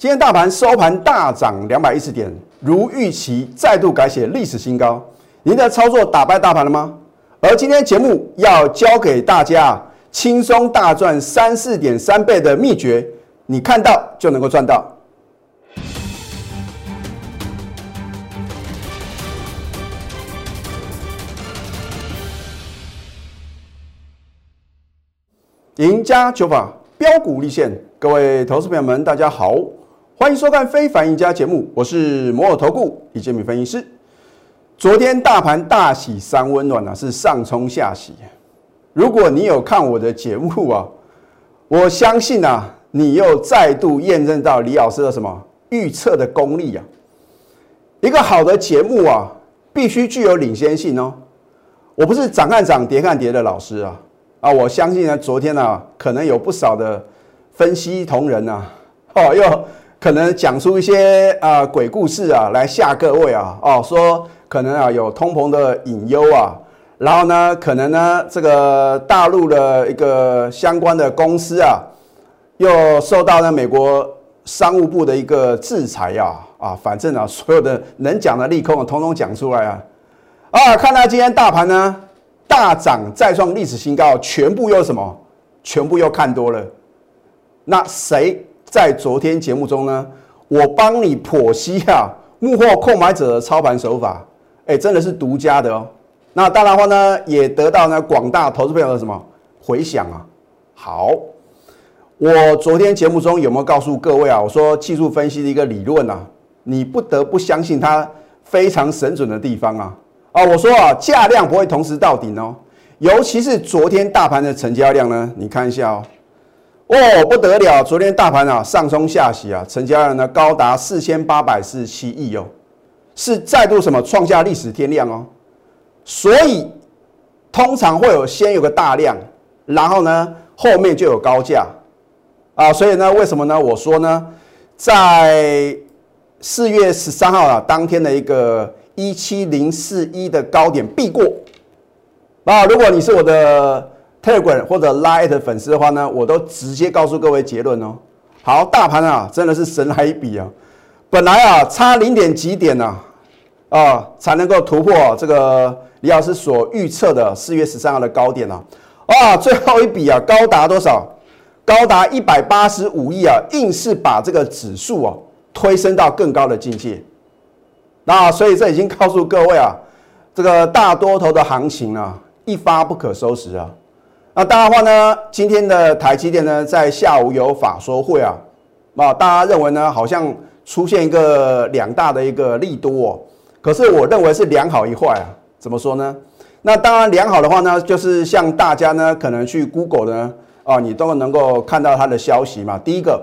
今天大盘收盘大涨两百一十点，如预期再度改写历史新高。您的操作打败大盘了吗？而今天节目要教给大家轻松大赚三四点三倍的秘诀，你看到就能够赚到。赢家九法标股立现，各位投资朋友们，大家好，欢迎收看《非凡赢家》节目，我是摩尔投顾李建民分析师。昨天大盘大喜三温暖啊，是上冲下洗。如果你有看我的节目啊，我相信啊，你又再度验证到李老师的什么预测的功力啊。一个好的节目啊，必须具有领先性哦。我不是涨看涨跌看跌的老师啊。啊，我相信呢，昨天呢，可能有不少的分析同仁呐，哦，又可能讲出一些啊鬼故事啊，来吓各位啊，哦，说可能啊有通膨的隐忧啊，然后呢，可能呢这个大陆的一个相关的公司啊，又受到呢美国商务部的一个制裁呀，啊，反正啊，所有的能讲的利空啊，通通讲出来啊，啊，看到今天大盘呢。大涨再创历史新高，全部又什么？全部又看多了。那谁在昨天节目中呢？我帮你剖析啊，幕后购买者的操盘手法，哎，真的是独家的哦。那当然话呢，也得到呢广大投资朋友的什么回响啊。好，我昨天节目中有没有告诉各位啊？我说技术分析的一个理论啊，你不得不相信它非常神准的地方啊。啊，我说啊，价量不会同时到顶哦，尤其是昨天大盘的成交量呢，你看一下哦，哦不得了，昨天大盘啊上冲下洗啊，成交量呢高达四千八百四十七亿哦，是再度什么创下历史天量哦，所以通常会有先有个大量，然后呢后面就有高价啊，所以呢为什么呢？我说呢，在四月十三号啊当天的一个。一七零四一的高点必过啊！如果你是我的 Telegram 或者 Line 的粉丝的话呢，我都直接告诉各位结论哦。好，大盘啊，真的是神来一笔啊！本来啊，差零点几点呢啊，才能够突破这个李老师所预测的四月十三号的高点啊！啊，最后一笔啊，高达多少？高达一百八十五亿啊，硬是把这个指数啊推升到更高的境界。那所以这已经告诉各位啊，这个大多头的行情啊，一发不可收拾啊。那当然话呢，今天的台积电呢，在下午有法说会啊，啊，大家认为呢，好像出现一个两大的一个利多，可是我认为是两好一坏啊。怎么说呢？那当然良好的话呢，就是像大家呢，可能去 Google 呢，啊，你都能够看到它的消息嘛。第一个，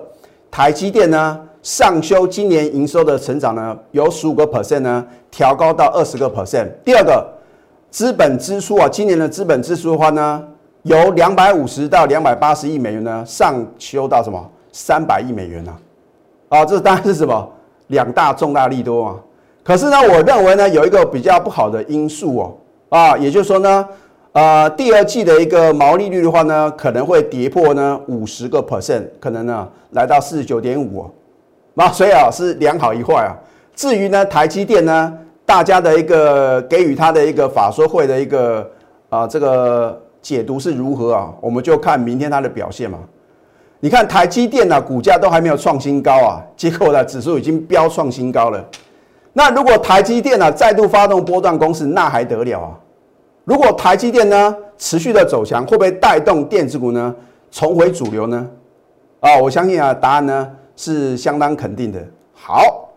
台积电呢。上修今年营收的成长呢，由十五个 percent 呢调高到二十个 percent。第二个，资本支出啊，今年的资本支出的话呢，由两百五十到两百八十亿美元呢上修到什么三百亿美元呢？啊，这当然是什么两大重大利多啊。可是呢，我认为呢有一个比较不好的因素哦，啊，也就是说呢，呃，第二季的一个毛利率的话呢，可能会跌破呢五十个 percent，可能呢来到四十九点五。那所以啊是两好一坏啊。至于呢台积电呢，大家的一个给予它的一个法说会的一个啊这个解读是如何啊？我们就看明天它的表现嘛。你看台积电呢股价都还没有创新高啊，结果呢指数已经飙创新高了。那如果台积电呢再度发动波段攻势，那还得了啊？如果台积电呢持续的走强，会不会带动电子股呢重回主流呢？啊，我相信啊答案呢。是相当肯定的。好，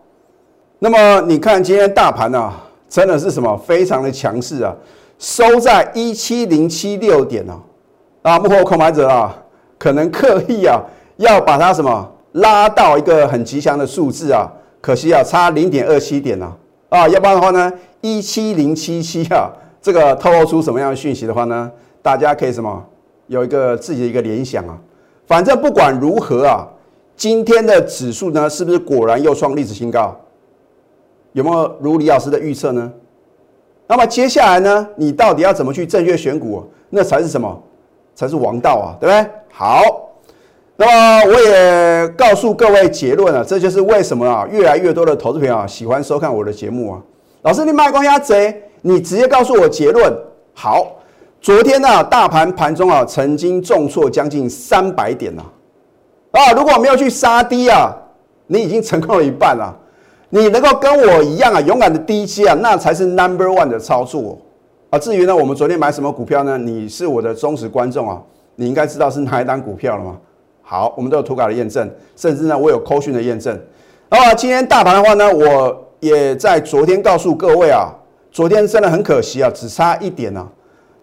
那么你看今天大盘啊，真的是什么非常的强势啊，收在一七零七六点哦，啊，幕后控盘者啊，可能刻意啊要把它什么拉到一个很吉祥的数字啊，可惜啊差零点二七点啊，啊，要不然的话呢，一七零七七啊，这个透露出什么样的讯息的话呢，大家可以什么有一个自己的一个联想啊，反正不管如何啊。今天的指数呢，是不是果然又创历史新高？有没有如李老师的预测呢？那么接下来呢，你到底要怎么去正确选股？那才是什么？才是王道啊，对不对？好，那么我也告诉各位结论了，这就是为什么啊，越来越多的投资朋友啊喜欢收看我的节目啊。老师，你卖光鸭贼，你直接告诉我结论。好，昨天呢，大盘盘中啊曾经重挫将近三百点呐。啊，如果没有去杀低啊，你已经成功了一半了。你能够跟我一样啊，勇敢的低接啊，那才是 number one 的操作啊。至于呢，我们昨天买什么股票呢？你是我的忠实观众啊，你应该知道是 哪一单股票了吗？好，我们都有图稿的验证，甚至呢，我有扣讯的验证。那今天大盘的话呢，我也在昨天告诉各位啊，昨天真的很可惜啊，只差一点啊，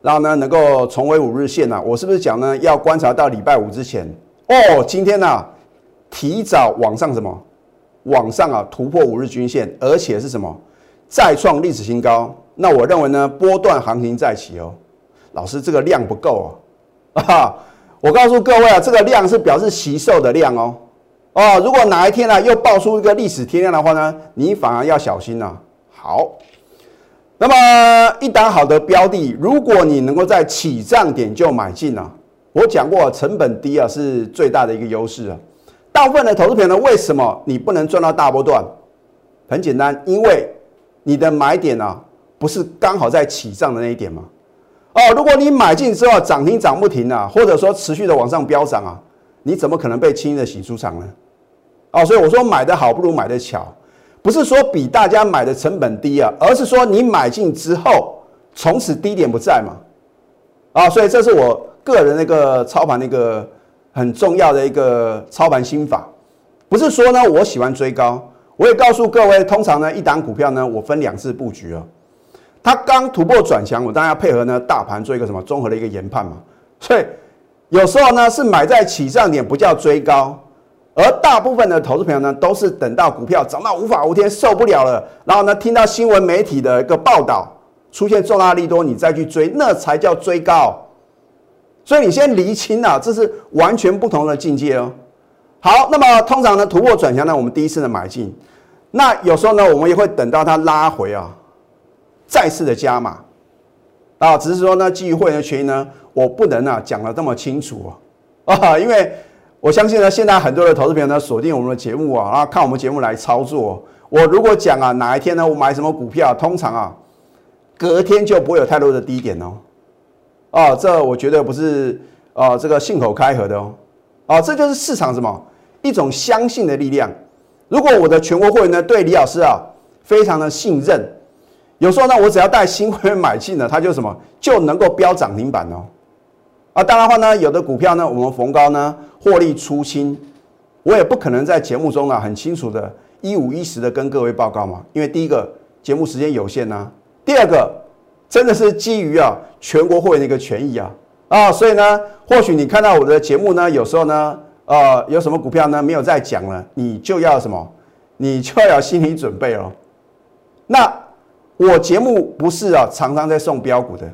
然后呢，能够重回五日线啊。我是不是讲呢，要观察到礼拜五之前？哦，今天呢，提早往上什么？往上啊，突破五日均线，而且是什么？再创历史新高。那我认为呢，波段行情再起哦。老师，这个量不够啊！啊！我告诉各位啊，这个量是表示吸售的量哦。哦，如果哪一天呢又爆出一个历史天量的话呢，你反而要小心了。好，那么一档好的标的，如果你能够在起涨点就买进啊，我讲过成本低啊是最大的一个优势啊。大部分的投资品呢，为什么你不能赚到大波段？很简单，因为你的买点啊不是刚好在起涨的那一点吗？哦，如果你买进之后涨停涨不停啊，或者说持续的往上飙涨啊，你怎么可能被轻易的洗出场呢？哦，所以我说买的好不如买的巧，不是说比大家买的成本低啊，而是说你买进之后从此低点不在嘛。啊，所以这是我个人那个操盘那个很重要的一个操盘心法，不是说呢我喜欢追高，我也告诉各位，通常呢一档股票呢我分两次布局啊。它刚突破转强，我当然要配合呢大盘做一个什么综合的一个研判嘛。所以有时候呢是买在起涨点，不叫追高，而大部分的投资朋友呢都是等到股票涨到无法无天受不了了，然后呢听到新闻媒体的一个报道出现重大利多，你再去追，那才叫追高。所以你先厘清啊，这是完全不同的境界哦。好，那么通常呢突破转强呢，我们第一次的买进，那有时候呢我们也会等到它拉回啊。再次的加码啊，只是说呢，基于会员的权益呢，我不能啊讲的这么清楚啊啊，因为我相信呢，现在很多的投资朋友呢锁定我们的节目啊，然后看我们节目来操作。我如果讲啊，哪一天呢，我买什么股票，通常啊，隔天就不会有太多的低点哦。啊，这我觉得不是啊，这个信口开河的哦。啊，这就是市场什么一种相信的力量。如果我的全国会员呢对李老师啊非常的信任。有时候呢，我只要带新会员买进呢，他就什么就能够飙涨停板哦。啊，当然话呢，有的股票呢，我们逢高呢获利出清，我也不可能在节目中啊很清楚的一五一十的跟各位报告嘛。因为第一个节目时间有限呐，第二个真的是基于啊全国会员的一个权益啊啊，所以呢，或许你看到我的节目呢，有时候呢，呃，有什么股票呢没有再讲了，你就要什么，你就要有心理准备哦。那。我节目不是啊，常常在送标股的，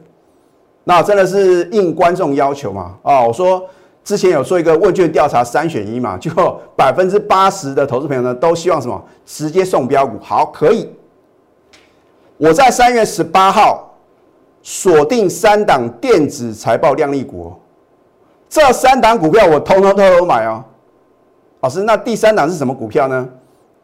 那真的是应观众要求嘛？啊，我说之前有做一个问卷调查，三选一嘛，就百分之八十的投资朋友呢都希望什么？直接送标股。好，可以。我在三月十八号锁定三档电子财报亮丽股，这三档股票我通通都有买哦。老师，那第三档是什么股票呢？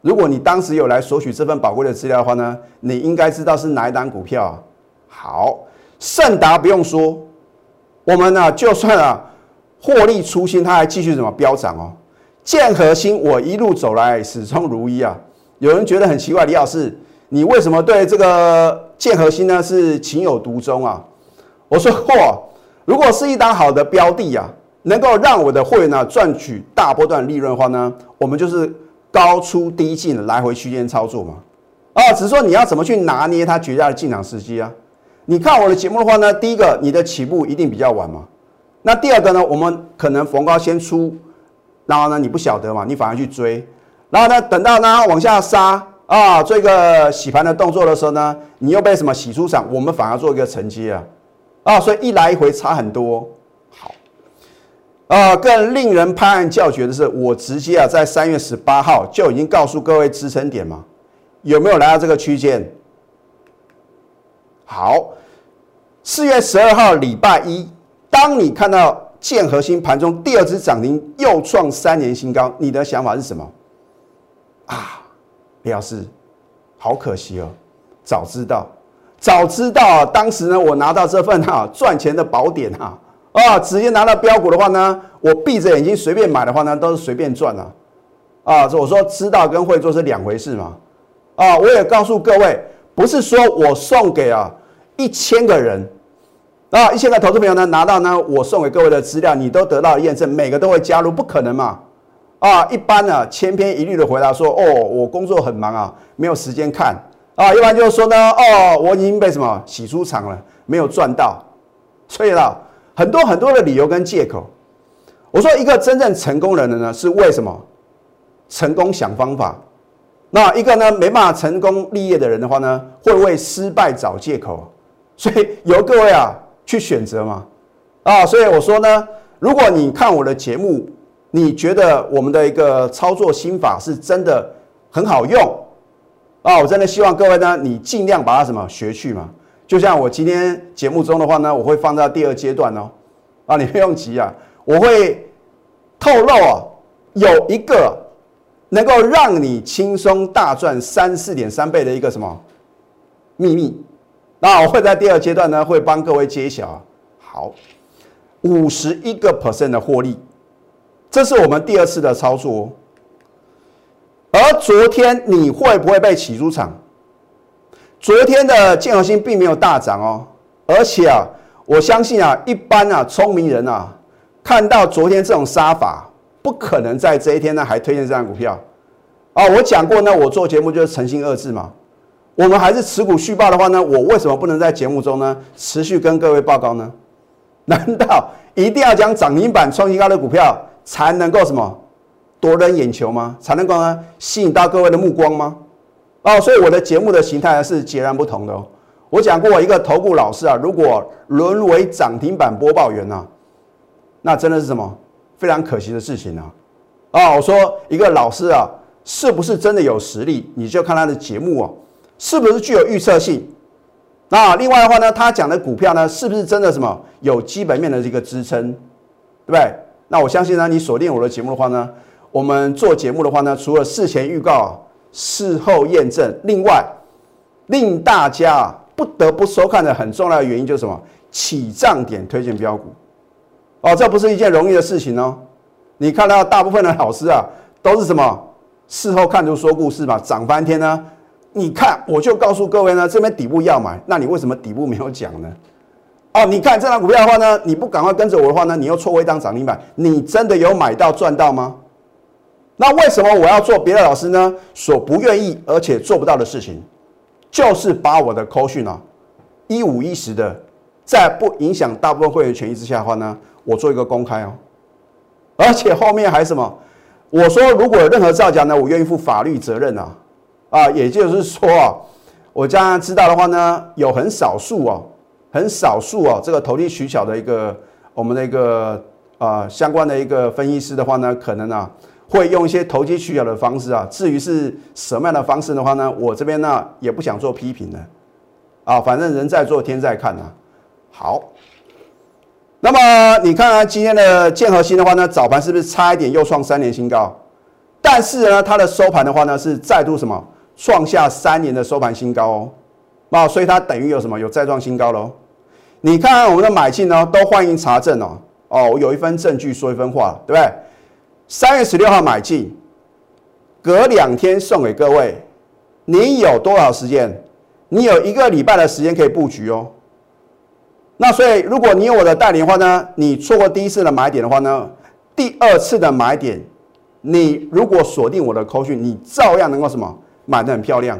如果你当时有来索取这份宝贵的资料的话呢，你应该知道是哪一档股票。好，盛达不用说，我们呢就算啊获利出新，它还继续怎么飙涨哦。建和新我一路走来始终如一啊。有人觉得很奇怪，李老师，你为什么对这个建核心呢是情有独钟啊？我说嚯，如果是一档好的标的啊，能够让我的会员呢赚取大波段利润的话呢，我们就是。高出低进来回区间操作嘛，啊，只是说你要怎么去拿捏它绝佳的进场时机啊？你看我的节目的话呢，第一个你的起步一定比较晚嘛，那第二个呢，我们可能逢高先出，然后呢你不晓得嘛，你反而去追，然后呢等到呢往下杀啊，做一个洗盘的动作的时候呢，你又被什么洗出场，我们反而做一个承接啊，啊，所以一来一回差很多。好啊，更令人拍案叫绝的是，我直接啊在三月十八号就已经告诉各位支撑点嘛，有没有来到这个区间？好，四月十二号礼拜一，当你看到建核心盘中第二只涨停又创三年新高，你的想法是什么？啊，李老师，好可惜哦，早知道，早知道，啊当时呢，我拿到这份哈赚钱的宝典哈啊，直接拿到标股的话呢，我闭着眼睛随便买的话呢，都是随便赚啊啊！我说知道跟会做是两回事嘛啊！我也告诉各位，不是说我送给啊一千个人。啊，一千个投资朋友呢，拿到呢我送给各位的资料，你都得到验证，每个都会加入，不可能嘛？啊，一般呢千篇一律的回答说，哦，我工作很忙啊，没有时间看啊，一般就是说呢，哦，我已经被什么洗出场了，没有赚到，所以啦，很多很多的理由跟借口。我说一个真正成功的人呢，是为什么？成功想方法。那一个呢没办法成功立业的人的话呢，会为失败找借口。所以由各位啊。去选择嘛，啊，所以我说呢，如果你看我的节目，你觉得我们的一个操作心法是真的很好用啊，我真的希望各位呢，你尽量把它什么学去嘛。就像我今天节目中的话呢，我会放到第二阶段哦，啊，你不用急啊，我会透露啊，有一个能够让你轻松大赚三四点三倍的一个什么秘密。那我会在第二阶段呢，会帮各位揭晓。好，五十一个 percent 的获利，这是我们第二次的操作。而昨天你会不会被起出场？昨天的建和心并没有大涨哦，而且啊，我相信啊，一般啊聪明人啊，看到昨天这种杀法，不可能在这一天呢还推荐这张股票啊。我讲过呢，我做节目就是诚信二字嘛。我们还是持股续报的话呢，我为什么不能在节目中呢持续跟各位报告呢？难道一定要讲涨停板创新高的股票才能够什么夺人眼球吗？才能够呢吸引到各位的目光吗？哦，所以我的节目的形态是截然不同的哦。我讲过，一个投顾老师啊，如果沦为涨停板播报员呢，那真的是什么非常可惜的事情啊！啊，我说一个老师啊，是不是真的有实力？你就看他的节目啊。是不是具有预测性？那另外的话呢，他讲的股票呢，是不是真的什么有基本面的这个支撑，对不对？那我相信呢，你锁定我的节目的话呢，我们做节目的话呢，除了事前预告、事后验证，另外令大家不得不收看的很重要的原因就是什么？起涨点推荐标股哦，这不是一件容易的事情哦。你看到大部分的老师啊，都是什么事后看图说故事嘛，涨翻天呢？你看，我就告诉各位呢，这边底部要买，那你为什么底部没有讲呢？哦，你看这张股票的话呢，你不赶快跟着我的话呢，你又错过一张涨停板，你真的有买到赚到吗？那为什么我要做别的老师呢所不愿意而且做不到的事情，就是把我的扣讯啊一五一十的，在不影响大部分会员权益之下的话呢，我做一个公开哦，而且后面还什么？我说如果有任何造假呢，我愿意负法律责任啊。啊，也就是说啊，我将知道的话呢，有很少数哦，很少数哦，这个投机取巧的一个我们的一个啊相关的一个分析师的话呢，可能啊会用一些投机取巧的方式啊。至于是什么样的方式的话呢，我这边呢也不想做批评的啊，反正人在做天在看啊。好，那么你看啊今天的建和新的话呢，早盘是不是差一点又创三年新高？但是呢，它的收盘的话呢，是再度什么？创下三年的收盘新高哦，啊，所以它等于有什么？有再创新高喽？你看我们的买进呢，都欢迎查证哦。哦，我有一份证据说一分话，对不对？三月十六号买进，隔两天送给各位。你有多少时间？你有一个礼拜的时间可以布局哦。那所以，如果你有我的带领的话呢，你错过第一次的买点的话呢，第二次的买点，你如果锁定我的扣讯，你照样能够什么？买的很漂亮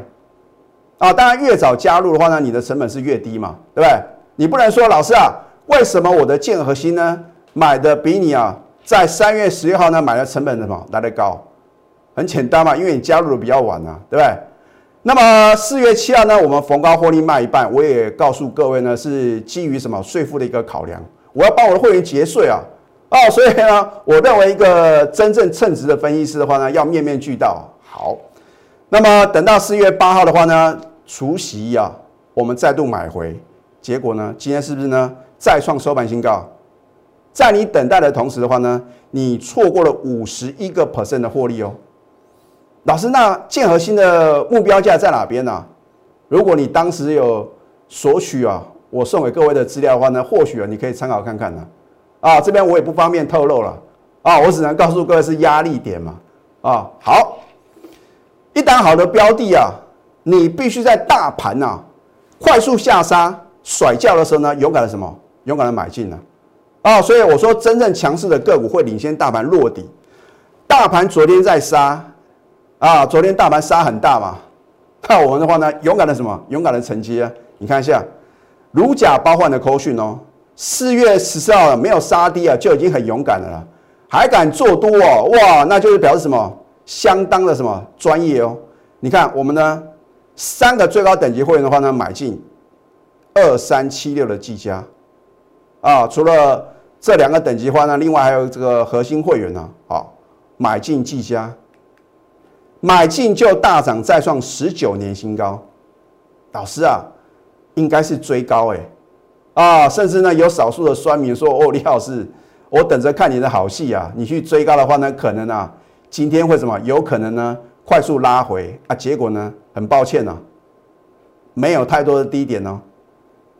啊！当然，越早加入的话呢，你的成本是越低嘛，对不对？你不能说老师啊，为什么我的建和新呢买的比你啊在三月十六号呢买的成本什么来的高？很简单嘛，因为你加入的比较晚啊，对不对？那么四月七号呢，我们逢高获利卖一半，我也告诉各位呢，是基于什么税负的一个考量，我要帮我的会员节税啊，哦，所以呢，我认为一个真正称职的分析师的话呢，要面面俱到，好。那么等到四月八号的话呢，除夕啊，我们再度买回，结果呢，今天是不是呢再创收盘新高？在你等待的同时的话呢，你错过了五十一个 percent 的获利哦。老师，那建和新的目标价在哪边呢？如果你当时有索取啊，我送给各位的资料的话呢，或许啊，你可以参考看看呢。啊，这边我也不方便透露了啊，我只能告诉各位是压力点嘛。啊，好，一档好的标的啊，你必须在大盘呐快速下杀甩掉的时候呢，勇敢的什么？勇敢的买进呢？啊，所以我说真正强势的个股会领先大盘落底。大盘昨天在杀。啊，昨天大盘杀很大嘛，那我们的话呢，勇敢的什么？勇敢的承接啊！你看一下，如假包换的扣讯哦，四月十四号没有杀低啊，就已经很勇敢的了，还敢做多哦，哇，那就是表示什么？相当的什么专业哦？你看我们呢，三个最高等级会员的话呢，买进二三七六的技嘉啊，除了这两个等级话呢，另外还有这个核心会员呢，好，买进技嘉。买进就大涨，再创十九年新高。老师啊，应该是追高哎，啊，甚至呢有少数的酸民说：“哦，李老师，我等着看你的好戏啊！你去追高的话呢，可能啊，今天会什么？有可能呢快速拉回啊。结果呢，很抱歉呢，没有太多的低点哦。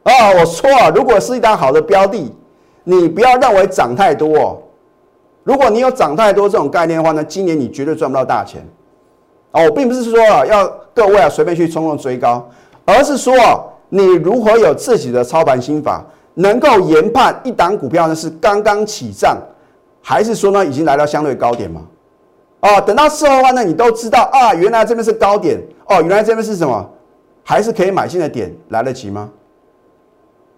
啊，我说啊，如果是一档好的标的，你不要认为涨太多哦。如果你有涨太多这种概念的话呢，今年你绝对赚不到大钱。哦，我并不是说啊，要各位啊随便去冲动追高，而是说，你如何有自己的操盘心法，能够研判一档股票呢是刚刚起涨，还是说呢已经来到相对高点嘛？哦，等到事后的话呢，你都知道啊，原来这边是高点，哦，原来这边是什么，还是可以买进的点，来得及吗？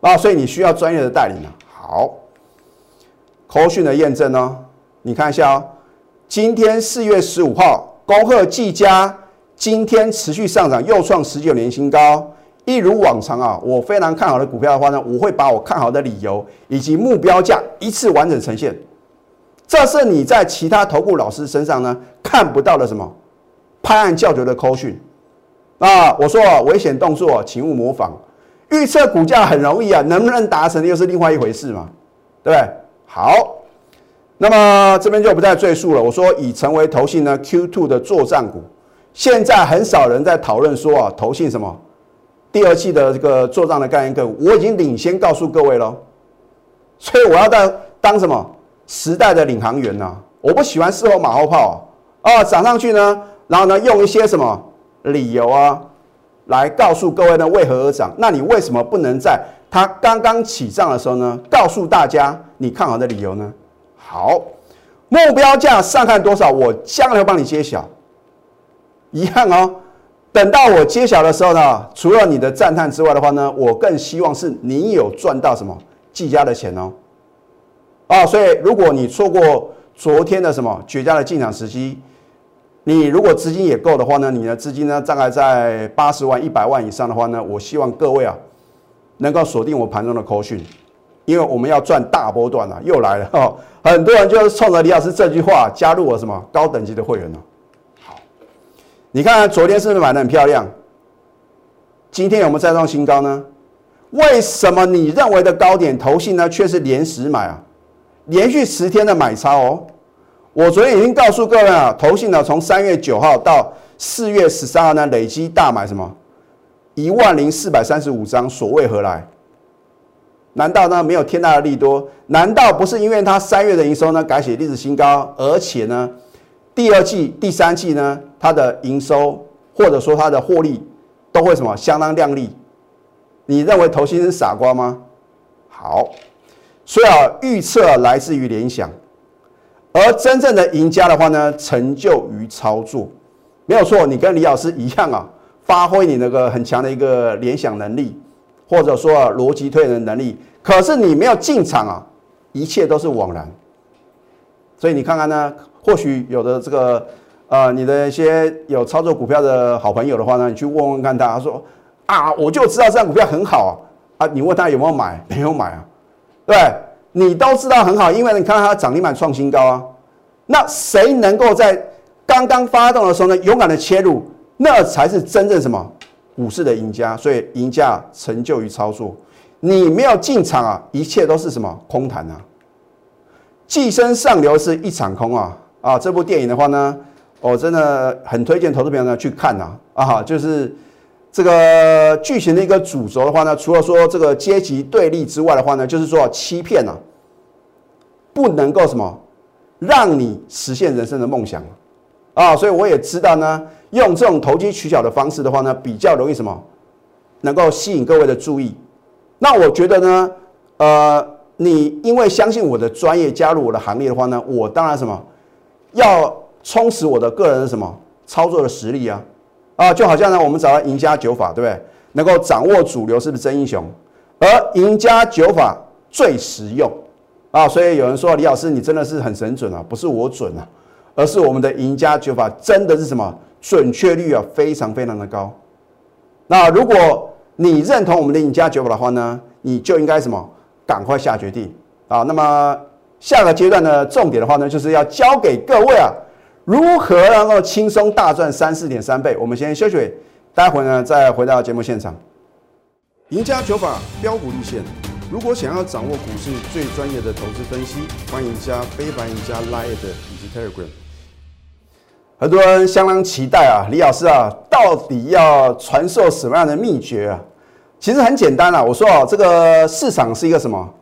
啊，所以你需要专业的带领啊。好，口讯的验证呢，你看一下哦，今天四月十五号。恭贺技嘉今天持续上涨，又创十九年新高。一如往常啊，我非常看好的股票的话呢，我会把我看好的理由以及目标价一次完整呈现。这是你在其他投顾老师身上呢看不到的什么拍案叫绝的扣讯啊！我说危险动作，请勿模仿。预测股价很容易啊，能不能达成又是另外一回事嘛，对不对？好。那么这边就不再赘述了。我说已成为投信呢 Q2 的作战股，现在很少人在讨论说啊投信什么第二季的这个做账的概念个股，我已经领先告诉各位喽。所以我要当当什么时代的领航员呢？我不喜欢事后马后炮啊，涨上去呢，然后呢用一些什么理由啊来告诉各位呢为何而涨？那你为什么不能在它刚刚起涨的时候呢告诉大家你看好的理由呢？好，目标价上看多少，我将来帮你揭晓。遗憾哦，等到我揭晓的时候呢，除了你的赞叹之外的话呢，我更希望是你有赚到什么计价的钱哦。啊，所以如果你错过昨天的什么绝佳的进场时机，你如果资金也够的话呢，你的资金呢大概在八十万、一百万以上的话呢，我希望各位啊能够锁定我盘中的口讯。因为我们要赚大波段啊，又来了哈！很多人就是冲着李老师这句话加入我什么高等级的会员呢？好，你看昨天是不是买的很漂亮？今天有没有再创新高呢？为什么你认为的高点投信呢，却是连十买啊？连续十天的买超哦！我昨天已经告诉各位啊，投信呢从三月九号到四月十三号呢，累积大买什么一万零四百三十五张，所谓何来？难道呢没有天大的利多？难道不是因为它三月的营收呢改写历史新高，而且呢第二季、第三季呢它的营收或者说它的获利都会什么相当亮丽？你认为投信是傻瓜吗？好，所以啊预测来自于联想，而真正的赢家的话呢，成就于操作，没有错。你跟李老师一样啊，发挥你那个很强的一个联想能力。或者说逻辑推的能力，可是你没有进场啊，一切都是枉然。所以你看看呢，或许有的这个呃，你的一些有操作股票的好朋友的话呢，你去问问看他，他说啊，我就知道这张股票很好啊，你问他有没有买，没有买啊，对你都知道很好，因为你看它涨停板创新高啊。那谁能够在刚刚发动的时候呢，勇敢的切入，那才是真正什么？股市的赢家，所以赢家成就于操作。你没有进场啊，一切都是什么空谈啊？寄生上流是一场空啊啊！这部电影的话呢，我真的很推荐投资朋友呢去看呐啊，就是这个剧情的一个主轴的话呢，除了说这个阶级对立之外的话呢，就是说欺骗啊，不能够什么让你实现人生的梦想啊，所以我也知道呢，用这种投机取巧的方式的话呢，比较容易什么能够吸引各位的注意。那我觉得呢，呃。你因为相信我的专业加入我的行列的话呢，我当然什么要充实我的个人的什么操作的实力啊啊，就好像呢我们找到赢家九法，对不对？能够掌握主流是不是真英雄？而赢家九法最实用啊，所以有人说李老师你真的是很神准啊，不是我准啊，而是我们的赢家九法真的是什么准确率啊非常非常的高。那如果你认同我们的赢家九法的话呢，你就应该什么？赶快下决定啊！那么下个阶段的重点的话呢，就是要教给各位啊，如何能够轻松大赚三四点三倍。我们先休息，待会呢再回到节目现场。赢家九法标股立线，如果想要掌握股市最专业的投资分析，欢迎加非凡、赢家 Line 以及 Telegram。很多人相当期待啊，李老师啊，到底要传授什么样的秘诀啊？其实很简单啊，我说哦，这个市场是一个什么？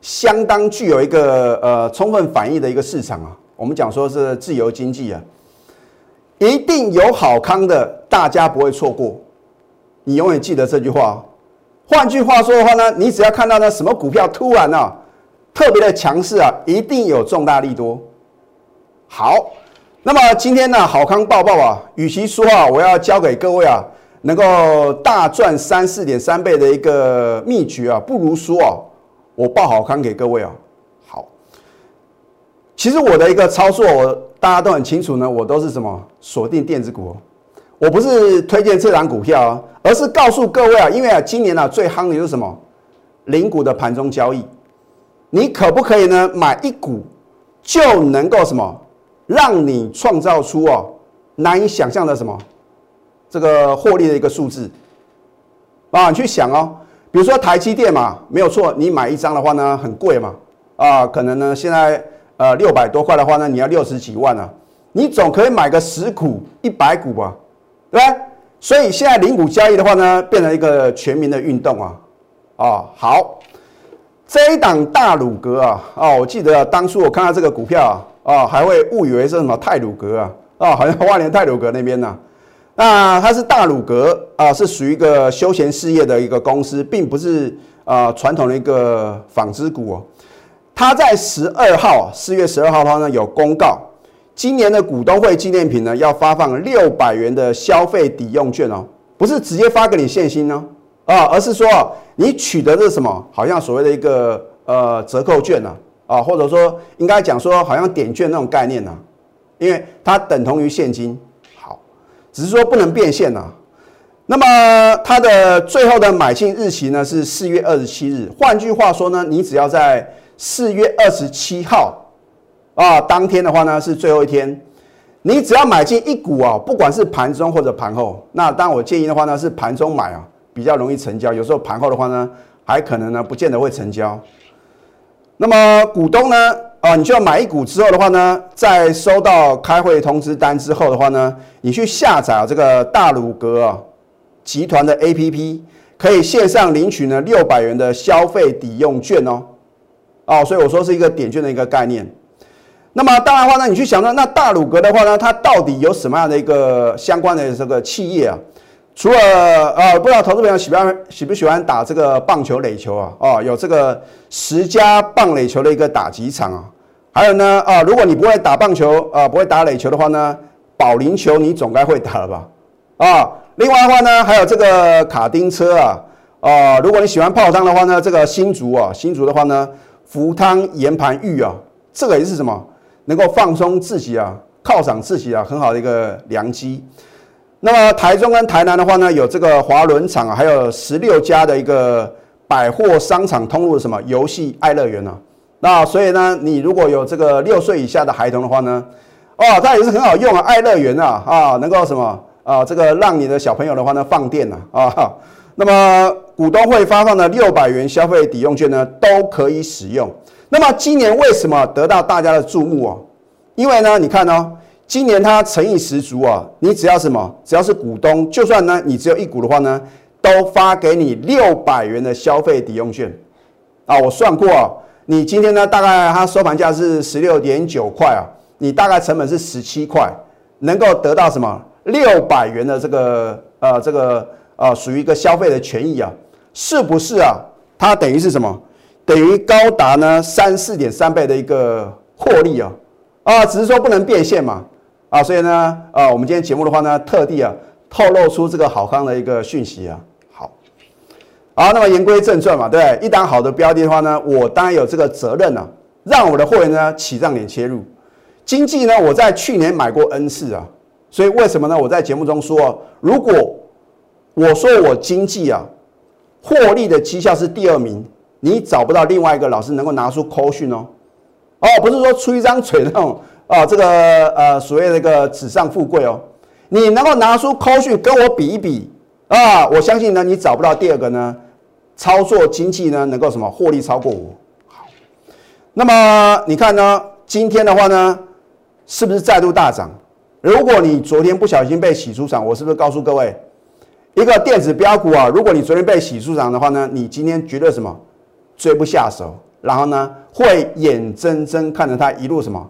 相当具有一个呃充分反应的一个市场啊。我们讲说是自由经济啊，一定有好康的，大家不会错过。你永远记得这句话。换句话说的话呢，你只要看到呢什么股票突然啊特别的强势啊，一定有重大利多。好，那么今天呢好康报报啊，与其说啊我要教给各位啊。能够大赚三四点三倍的一个秘诀啊，不如说啊，我报好康给各位啊。其实我的一个操作，我大家都很清楚呢，我都是什么锁定电子股，我不是推荐这档股票啊，而是告诉各位啊，因为啊，今年啊最夯的就是什么零股的盘中交易，你可不可以呢买一股就能够什么让你创造出哦难以想象的什么？这个获利的一个数字。啊，你去想哦，比如说台积电嘛，没有错，你买一张的话呢，很贵嘛，啊，可能呢现在呃六百多块的话呢，你要六十几万啊，你总可以买个十股、一百股吧，对不对？所以现在零股交易的话呢，变成一个全民的运动啊，啊，好，这一档大鲁格啊，啊，我记得当初我看到这个股票啊，啊，还会误以为是什么泰鲁格啊，啊，好像 万年泰鲁格那边呢。那它是大鲁格啊，是属于一个休闲事业的一个公司，并不是啊传统的一个纺织股哦。他在十二号，四月十二号的话呢，有公告，今年的股东会纪念品呢要发放六百元的消费抵用券哦，不是直接发给你现金哦啊，而是说你取得的什么，好像所谓的一个呃折扣券呢啊，或者说应该讲说好像点券那种概念呢，因为它等同于现金。好只是说不能变现呐，那么它的最后的买进日期呢是四月二十七日。换句话说呢，你只要在四月二十七号啊当天的话呢是最后一天，你只要买进一股啊，不管是盘中或者盘后，那当我建议的话呢是盘中买啊，比较容易成交。有时候盘后的话呢，还可能呢不见得会成交。那么股东呢？啊，你就要买一股之后的话呢，在收到开会通知单之后的话呢，你去下载这个大鲁格啊集团的 APP，可以线上领取呢六百元的消费抵用券哦。哦，所以我说是一个点券的一个概念。那么当然的话呢，你去想呢，那大鲁格的话呢，它到底有什么样的一个相关的这个企业啊？除了呃，不知道投资朋友喜不喜不喜欢打这个棒球垒球啊？哦，有这个十佳棒垒球的一个打击场啊。还有呢，啊，如果你不会打棒球，啊，不会打垒球的话呢，保龄球你总该会打了吧？啊，另外的话呢，还有这个卡丁车啊，啊，如果你喜欢泡汤的话呢，这个新竹啊，新竹的话呢，福汤岩盘浴啊，这个也是什么？能够放松自己啊，犒赏自己啊，很好的一个良机。那么台中跟台南的话呢，有这个华伦场啊，还有十六家的一个百货商场通路，什么游戏爱乐园呢？那所以呢，你如果有这个六岁以下的孩童的话呢，哦，它也是很好用啊，爱乐园啊，啊，能够什么啊，这个让你的小朋友的话呢放电呐啊，那么股东会发放的六百元消费抵用券呢都可以使用。那么今年为什么得到大家的注目啊？因为呢，你看哦，今年它诚意十足啊，你只要什么，只要是股东，就算呢你只有一股的话呢，都发给你六百元的消费抵用券啊。我算过啊，你今天呢大概它收盘价是十六点九块啊，你大概成本是十七块，能够得到什么六百元的这个呃这个啊属于一个消费的权益啊，是不是啊？它等于是什么？等于高达呢三四点三倍的一个获利啊啊，只是说不能变现嘛啊，所以呢啊，我们今天节目的话呢，特地啊透露出这个好康的一个讯息啊。好，好，那么言归正传嘛，对不对？一档好的标的的话呢，我当然有这个责任啊，让我的会员呢起涨点切入。经济呢，我在去年买过 N 次啊，所以为什么呢？我在节目中说，如果我说我经济啊获利的绩效是第二名。你找不到另外一个老师能够拿出扣讯哦，哦，不是说出一张嘴那种啊，这个呃所谓的一个纸上富贵哦，你能够拿出扣讯跟我比一比啊，我相信呢，你找不到第二个呢，操作经济呢能够什么获利超过我。好，那么你看呢，今天的话呢，是不是再度大涨？如果你昨天不小心被洗出场，我是不是告诉各位，一个电子标股啊，如果你昨天被洗出场的话呢，你今天绝对什么？追不下手，然后呢，会眼睁睁看着它一路什么，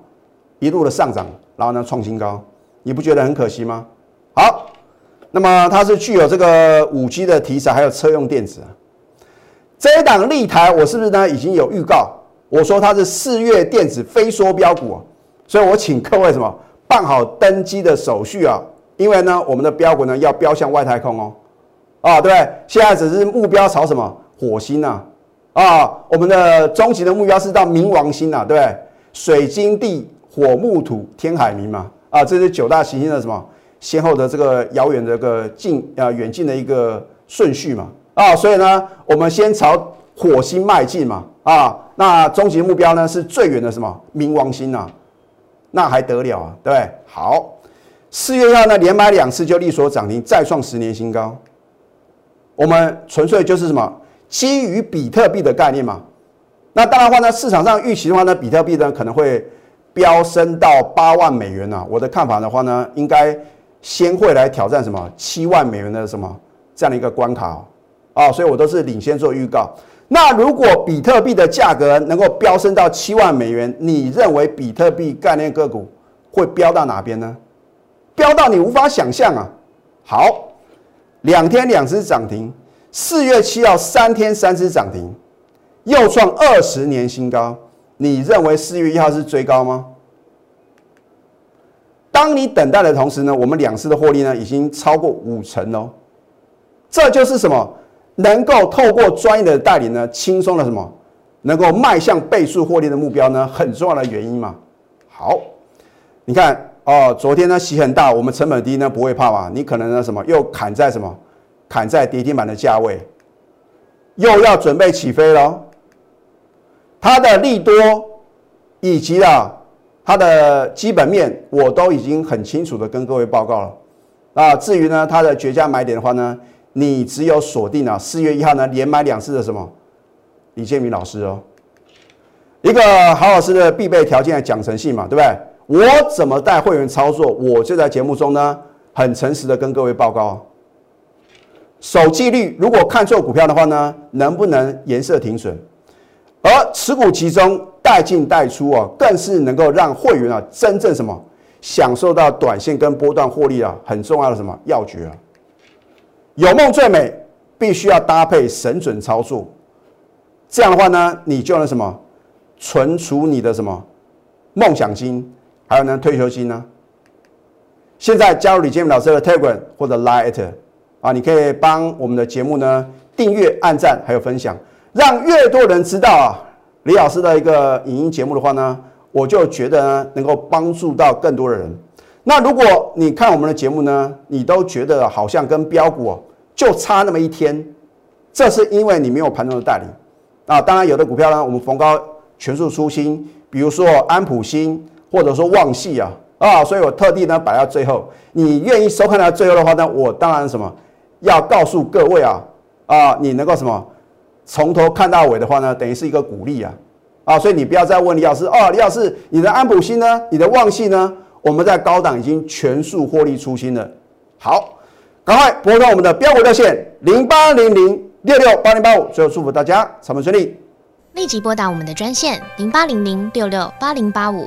一路的上涨，然后呢创新高，你不觉得很可惜吗？好，那么它是具有这个五 G 的题材，还有车用电子啊。这一档立台，我是不是呢已经有预告？我说它是四月电子非缩标股啊，所以我请各位什么办好登机的手续啊，因为呢我们的标股呢要标向外太空哦，啊对不对？现在只是目标朝什么？火星啊。啊，我们的终极的目标是到冥王星呐，对不对？水晶地火木土天海冥嘛，啊，这是九大行星的什么？先后的这个遥远的个近啊远近的一个顺序嘛，啊，所以呢，我们先朝火星迈进嘛，啊，那终极目标呢是最远的什么？冥王星呐，那还得了啊，对不对？好，四月一号呢连买两次就力所涨停，再创十年新高，我们纯粹就是什么？基于比特币的概念嘛，那当然话呢，市场上预期的话呢，比特币呢可能会飙升到八万美元呐。我的看法的话呢，应该先会来挑战什么七万美元的什么这样的一个关卡哦，所以我都是领先做预告。那如果比特币的价格能够飙升到七万美元，你认为比特币概念个股会飙到哪边呢？飙到你无法想象啊！好，两天两只涨停。四月七号三天三只涨停，又创二十年新高。你认为四月一号是追高吗？当你等待的同时呢，我们两次的获利呢已经超过五成哦。这就是什么？能够透过专业的带领呢，轻松的什么？能够迈向倍数获利的目标呢？很重要的原因嘛。好，你看哦，昨天呢洗很大，我们成本低呢不会怕嘛？你可能呢什么又砍在什么？砍在跌停板的价位，又要准备起飞了。它的利多以及啊它的基本面，我都已经很清楚的跟各位报告了。啊，至于呢它的绝佳买点的话呢，你只有锁定了四月一号呢连买两次的什么李建明老师哦，一个好老师的必备条件讲诚信嘛，对不对？我怎么带会员操作，我就在节目中呢很诚实的跟各位报告。守纪律，如果看错股票的话呢，能不能颜色停损？而持股集中，带进带出啊，更是能够让会员啊真正什么享受到短线跟波段获利啊，很重要的什么要诀啊？有梦最美，必须要搭配神准操作，这样的话呢，你就能什么存储你的什么梦想金，还有呢退休金呢？现在加入李建明老师的 Telegram 或者 Line。啊，你可以帮我们的节目呢订阅、按赞，还有分享，让越多人知道啊，李老师的一个影音节目的话呢，我就觉得呢能够帮助到更多的人。那如果你看我们的节目呢，你都觉得好像跟标股就差那么一天，这是因为你没有盘中的带领啊。当然，有的股票呢，我们逢高全数出新，比如说安普新，或者说旺系啊啊，所以我特地呢摆到最后。你愿意收看到最后的话呢，我当然什么？要告诉各位啊啊，你能够什么从头看到尾的话呢，等于是一个鼓励啊啊，所以你不要再问李老师哦，李老师，你的安普星呢？你的旺系呢？我们在高档已经全数获利出清了。好，赶快拨通我们的标股热线零八零零六六八零八五，最后祝福大家财门顺利。立即拨打我们的专线零八零零六六八零八五